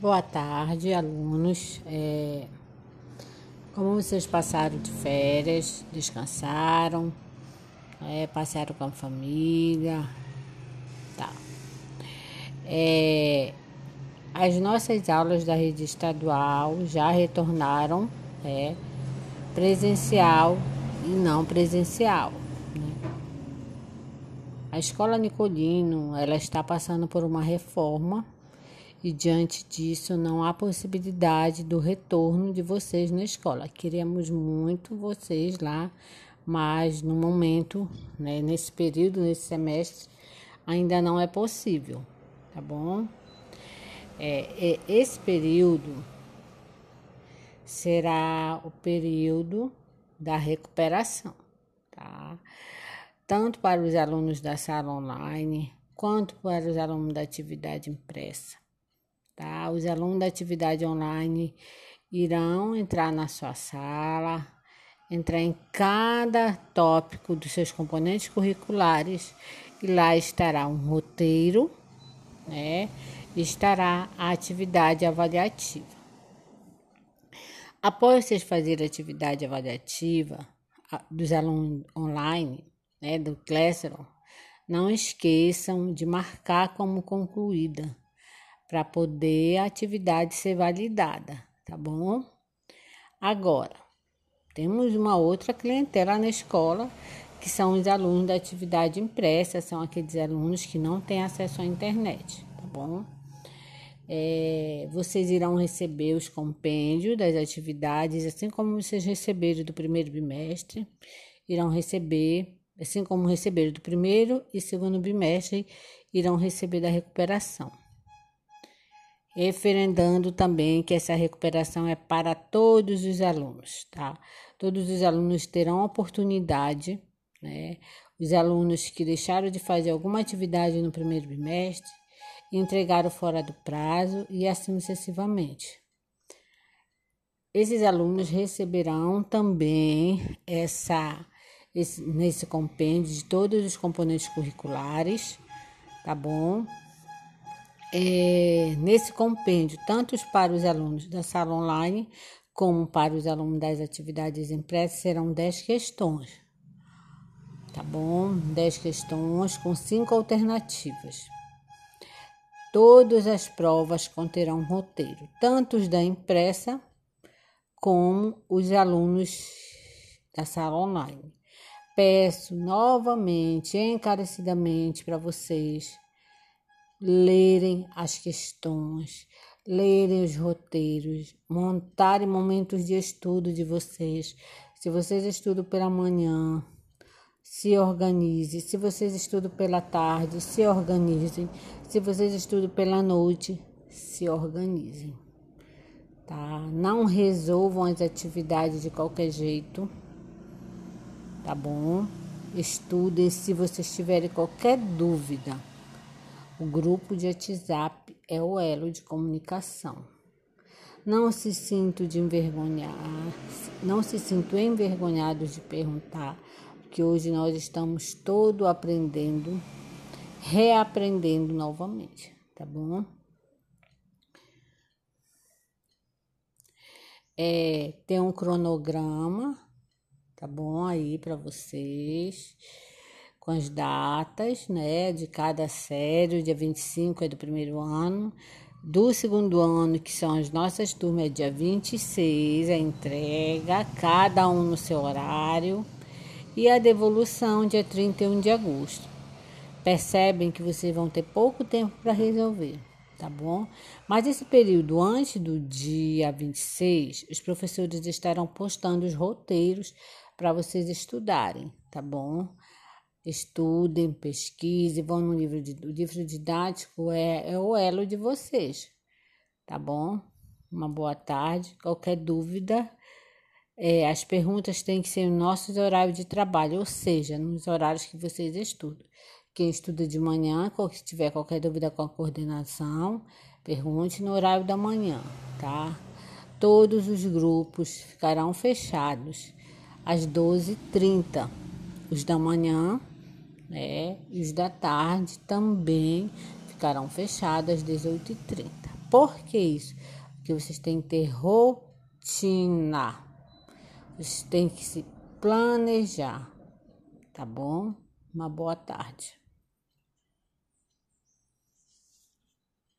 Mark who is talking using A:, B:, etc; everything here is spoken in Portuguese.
A: Boa tarde, alunos. É, como vocês passaram de férias? Descansaram? É, passaram com a família? Tá. É, as nossas aulas da rede estadual já retornaram é, presencial e não presencial. Né? A escola Nicolino ela está passando por uma reforma e diante disso não há possibilidade do retorno de vocês na escola. Queremos muito vocês lá, mas no momento, né, nesse período, nesse semestre, ainda não é possível, tá bom? É, é, esse período será o período da recuperação, tá? Tanto para os alunos da sala online, quanto para os alunos da atividade impressa, tá? Os alunos da atividade online irão entrar na sua sala, entrar em cada tópico dos seus componentes curriculares e lá estará um roteiro, né? estará a atividade avaliativa. Após vocês fazerem a atividade avaliativa dos alunos online, né, do Classroom, não esqueçam de marcar como concluída para poder a atividade ser validada, tá bom? Agora, temos uma outra clientela na escola, que são os alunos da atividade impressa, são aqueles alunos que não têm acesso à internet, tá bom? É, vocês irão receber os compêndios das atividades, assim como vocês receberam do primeiro bimestre, irão receber, assim como receberam do primeiro e segundo bimestre, irão receber da recuperação. Referendando também que essa recuperação é para todos os alunos, tá? Todos os alunos terão oportunidade, né? Os alunos que deixaram de fazer alguma atividade no primeiro bimestre entregaram fora do prazo e assim sucessivamente. Esses alunos receberão também essa esse, nesse compêndio de todos os componentes curriculares, tá bom? É, nesse compêndio, tanto para os alunos da sala online como para os alunos das atividades impressas, serão 10 questões, tá bom? 10 questões com cinco alternativas. Todas as provas conterão roteiro, tanto os da impressa como os alunos da sala online. Peço novamente, encarecidamente, para vocês lerem as questões, lerem os roteiros, montarem momentos de estudo de vocês. Se vocês estudam pela manhã, se organize. Se vocês estudam pela tarde, se organizem. Se vocês estudam pela noite, se organizem. Tá? Não resolvam as atividades de qualquer jeito. Tá bom? Estudem se vocês tiverem qualquer dúvida. O grupo de WhatsApp é o elo de comunicação. Não se sinto de envergonhar, não se sinto envergonhados de perguntar que hoje nós estamos todo aprendendo, reaprendendo novamente, tá bom? É, tem um cronograma, tá bom? Aí para vocês, com as datas, né, de cada série, o dia 25 é do primeiro ano, do segundo ano, que são as nossas turmas, é dia 26, a entrega, cada um no seu horário e a devolução dia 31 de agosto. Percebem que vocês vão ter pouco tempo para resolver, tá bom? Mas esse período antes do dia 26, os professores estarão postando os roteiros para vocês estudarem, tá bom? Estudem, pesquisem, vão no livro de, o livro didático é, é o elo de vocês, tá bom? Uma boa tarde. Qualquer dúvida, é, as perguntas têm que ser no nosso horário de trabalho, ou seja, nos horários que vocês estudam. Quem estuda de manhã, se tiver qualquer dúvida com a coordenação, pergunte no horário da manhã, tá? Todos os grupos ficarão fechados às 12h30. Os da manhã e os da tarde também ficarão fechados às 18h30. Por que isso? Porque vocês têm que ter rotina. Vocês têm que se planejar. Tá bom? Uma boa tarde.